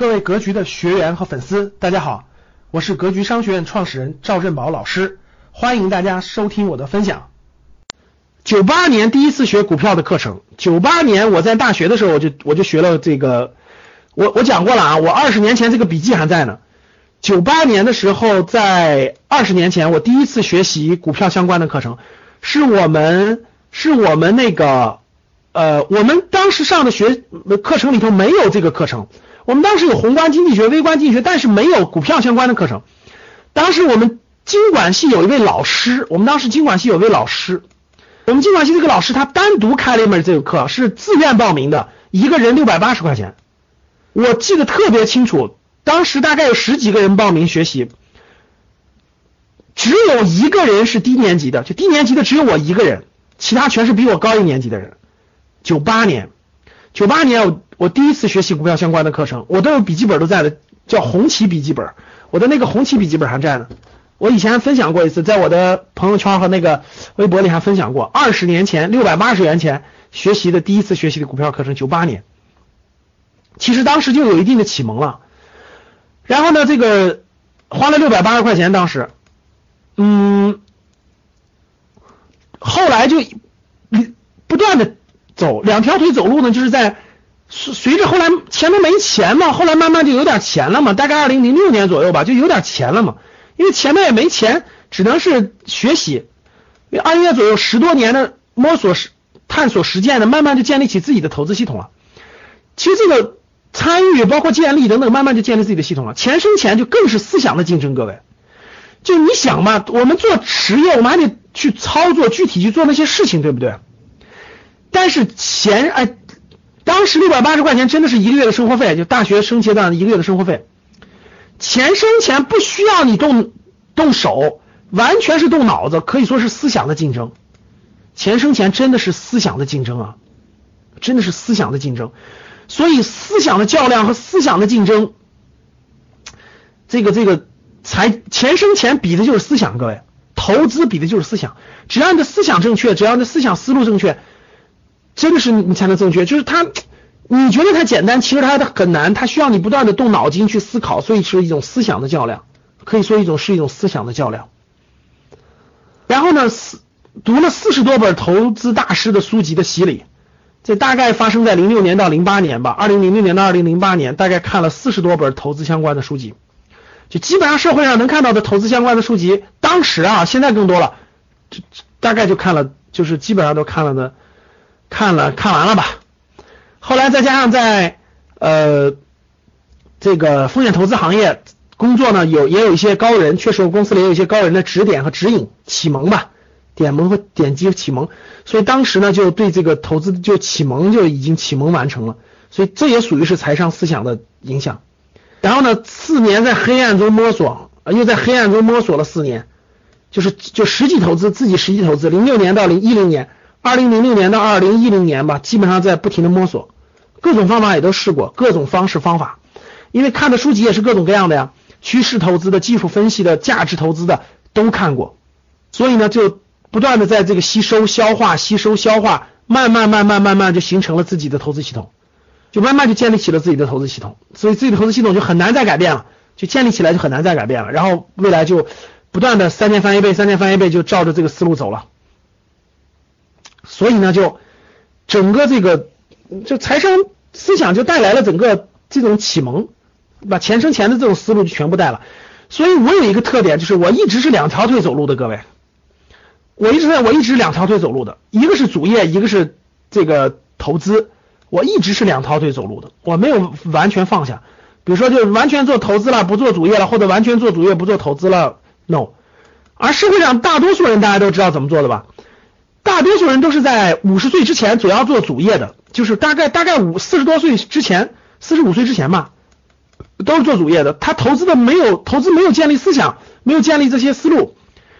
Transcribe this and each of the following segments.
各位格局的学员和粉丝，大家好，我是格局商学院创始人赵振宝老师，欢迎大家收听我的分享。九八年第一次学股票的课程，九八年我在大学的时候我就我就学了这个，我我讲过了啊，我二十年前这个笔记还在呢。九八年的时候，在二十年前，我第一次学习股票相关的课程，是我们是我们那个呃，我们当时上的学课程里头没有这个课程。我们当时有宏观经济学、微观经济学，但是没有股票相关的课程。当时我们经管系有一位老师，我们当时经管系有位老师，我们经管系这个老师他单独开了一门这个课，是自愿报名的，一个人六百八十块钱。我记得特别清楚，当时大概有十几个人报名学习，只有一个人是低年级的，就低年级的只有我一个人，其他全是比我高一年级的人。九八年，九八年我。我第一次学习股票相关的课程，我都有笔记本都在的，叫红旗笔记本，我的那个红旗笔记本还在呢。我以前分享过一次，在我的朋友圈和那个微博里还分享过，二十年前六百八十元钱学习的第一次学习的股票课程，九八年，其实当时就有一定的启蒙了。然后呢，这个花了六百八十块钱，当时，嗯，后来就不断的走两条腿走路呢，就是在。随随着后来前面没钱嘛，后来慢慢就有点钱了嘛，大概二零零六年左右吧，就有点钱了嘛。因为前面也没钱，只能是学习。二零年左右十多年的摸索、实探索、实践的，慢慢就建立起自己的投资系统了。其实这个参与包括建立等等，慢慢就建立自己的系统了。钱生钱就更是思想的竞争，各位。就你想嘛，我们做实业，我们还得去操作，具体去做那些事情，对不对？但是钱，哎。当时六百八十块钱真的是一个月的生活费，就大学生阶段一个月的生活费。钱生钱不需要你动动手，完全是动脑子，可以说是思想的竞争。钱生钱真的是思想的竞争啊，真的是思想的竞争。所以思想的较量和思想的竞争，这个这个财钱生钱比的就是思想，各位，投资比的就是思想。只要你的思想正确，只要你的思想思路正确。真的是你才能正确，就是它，你觉得它简单，其实它很难，它需要你不断的动脑筋去思考，所以是一种思想的较量，可以说一种是一种思想的较量。然后呢，四读了四十多本投资大师的书籍的洗礼，这大概发生在零六年到零八年吧，二零零六年到二零零八年，大概看了四十多本投资相关的书籍，就基本上社会上能看到的投资相关的书籍，当时啊，现在更多了，就大概就看了，就是基本上都看了的。看了看完了吧，后来再加上在呃这个风险投资行业工作呢，有也有一些高人，确实公司里也有一些高人的指点和指引启蒙吧，点蒙和点击启蒙，所以当时呢就对这个投资就启蒙就已经启蒙完成了，所以这也属于是财商思想的影响。然后呢，四年在黑暗中摸索，又在黑暗中摸索了四年，就是就实际投资自己实际投资，零六年到零一零年。二零零六年到二零一零年吧，基本上在不停的摸索，各种方法也都试过，各种方式方法，因为看的书籍也是各种各样的呀，趋势投资的、技术分析的、价值投资的都看过，所以呢，就不断的在这个吸收、消化、吸收、消化，慢慢、慢慢、慢慢就形成了自己的投资系统，就慢慢就建立起了自己的投资系统，所以自己的投资系统就很难再改变了，就建立起来就很难再改变了，然后未来就不断的三年翻一倍，三年翻一倍，就照着这个思路走了。所以呢，就整个这个就财商思想就带来了整个这种启蒙，把钱生钱的这种思路就全部带了。所以我有一个特点，就是我一直是两条腿走路的，各位，我一直在我一直两条腿走路的，一个是主业，一个是这个投资，我一直是两条腿走路的，我没有完全放下。比如说，就完全做投资了，不做主业了，或者完全做主业不做投资了，no。而社会上大多数人，大家都知道怎么做的吧？大多数人都是在五十岁之前主要做主业的，就是大概大概五四十多岁之前，四十五岁之前吧，都是做主业的。他投资的没有投资没有建立思想，没有建立这些思路，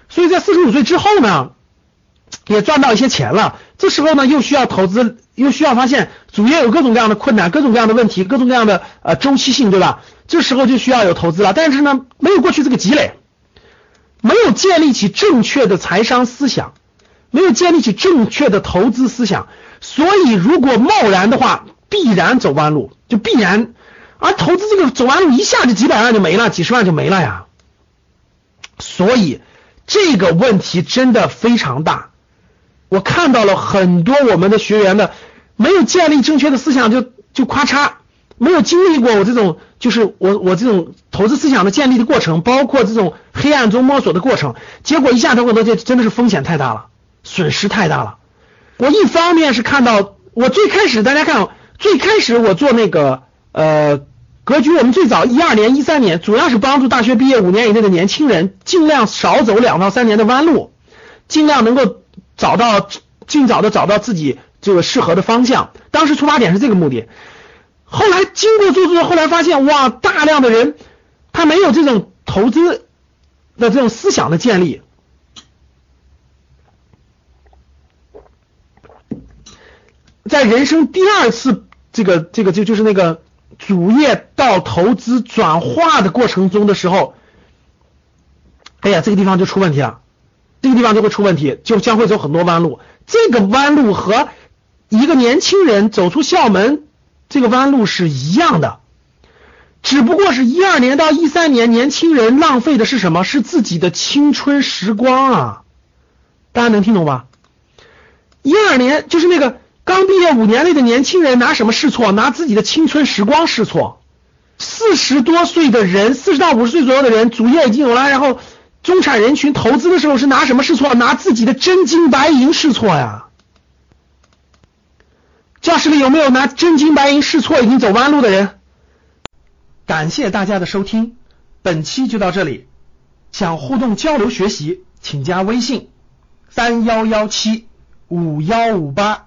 所以在四十五岁之后呢，也赚到一些钱了。这时候呢，又需要投资，又需要发现主业有各种各样的困难，各种各样的问题，各种各样的呃周期性，对吧？这时候就需要有投资了。但是呢，没有过去这个积累，没有建立起正确的财商思想。没有建立起正确的投资思想，所以如果贸然的话，必然走弯路，就必然。而投资这个走弯路一下就几百万就没了，几十万就没了呀。所以这个问题真的非常大。我看到了很多我们的学员的没有建立正确的思想，就就咔嚓，没有经历过我这种就是我我这种投资思想的建立的过程，包括这种黑暗中摸索的过程，结果一下投很多，就真的是风险太大了，损失太大了。我一方面是看到我最开始大家看最开始我做那个呃。格局，我们最早一二年、一三年，主要是帮助大学毕业五年以内的年轻人，尽量少走两到三年的弯路，尽量能够找到尽早的找到自己这个适合的方向。当时出发点是这个目的。后来经过做做，后来发现哇，大量的人他没有这种投资的这种思想的建立，在人生第二次这个这个就就是那个。主业到投资转化的过程中的时候，哎呀，这个地方就出问题了，这个地方就会出问题，就将会走很多弯路。这个弯路和一个年轻人走出校门这个弯路是一样的，只不过是一二年到一三年，年轻人浪费的是什么？是自己的青春时光啊！大家能听懂吧？一二年就是那个。刚毕业五年内的年轻人拿什么试错？拿自己的青春时光试错。四十多岁的人，四十到五十岁左右的人，主业已经有了，然后中产人群投资的时候是拿什么试错？拿自己的真金白银试错呀。教室里有没有拿真金白银试错已经走弯路的人？感谢大家的收听，本期就到这里。想互动交流学习，请加微信三幺幺七五幺五八。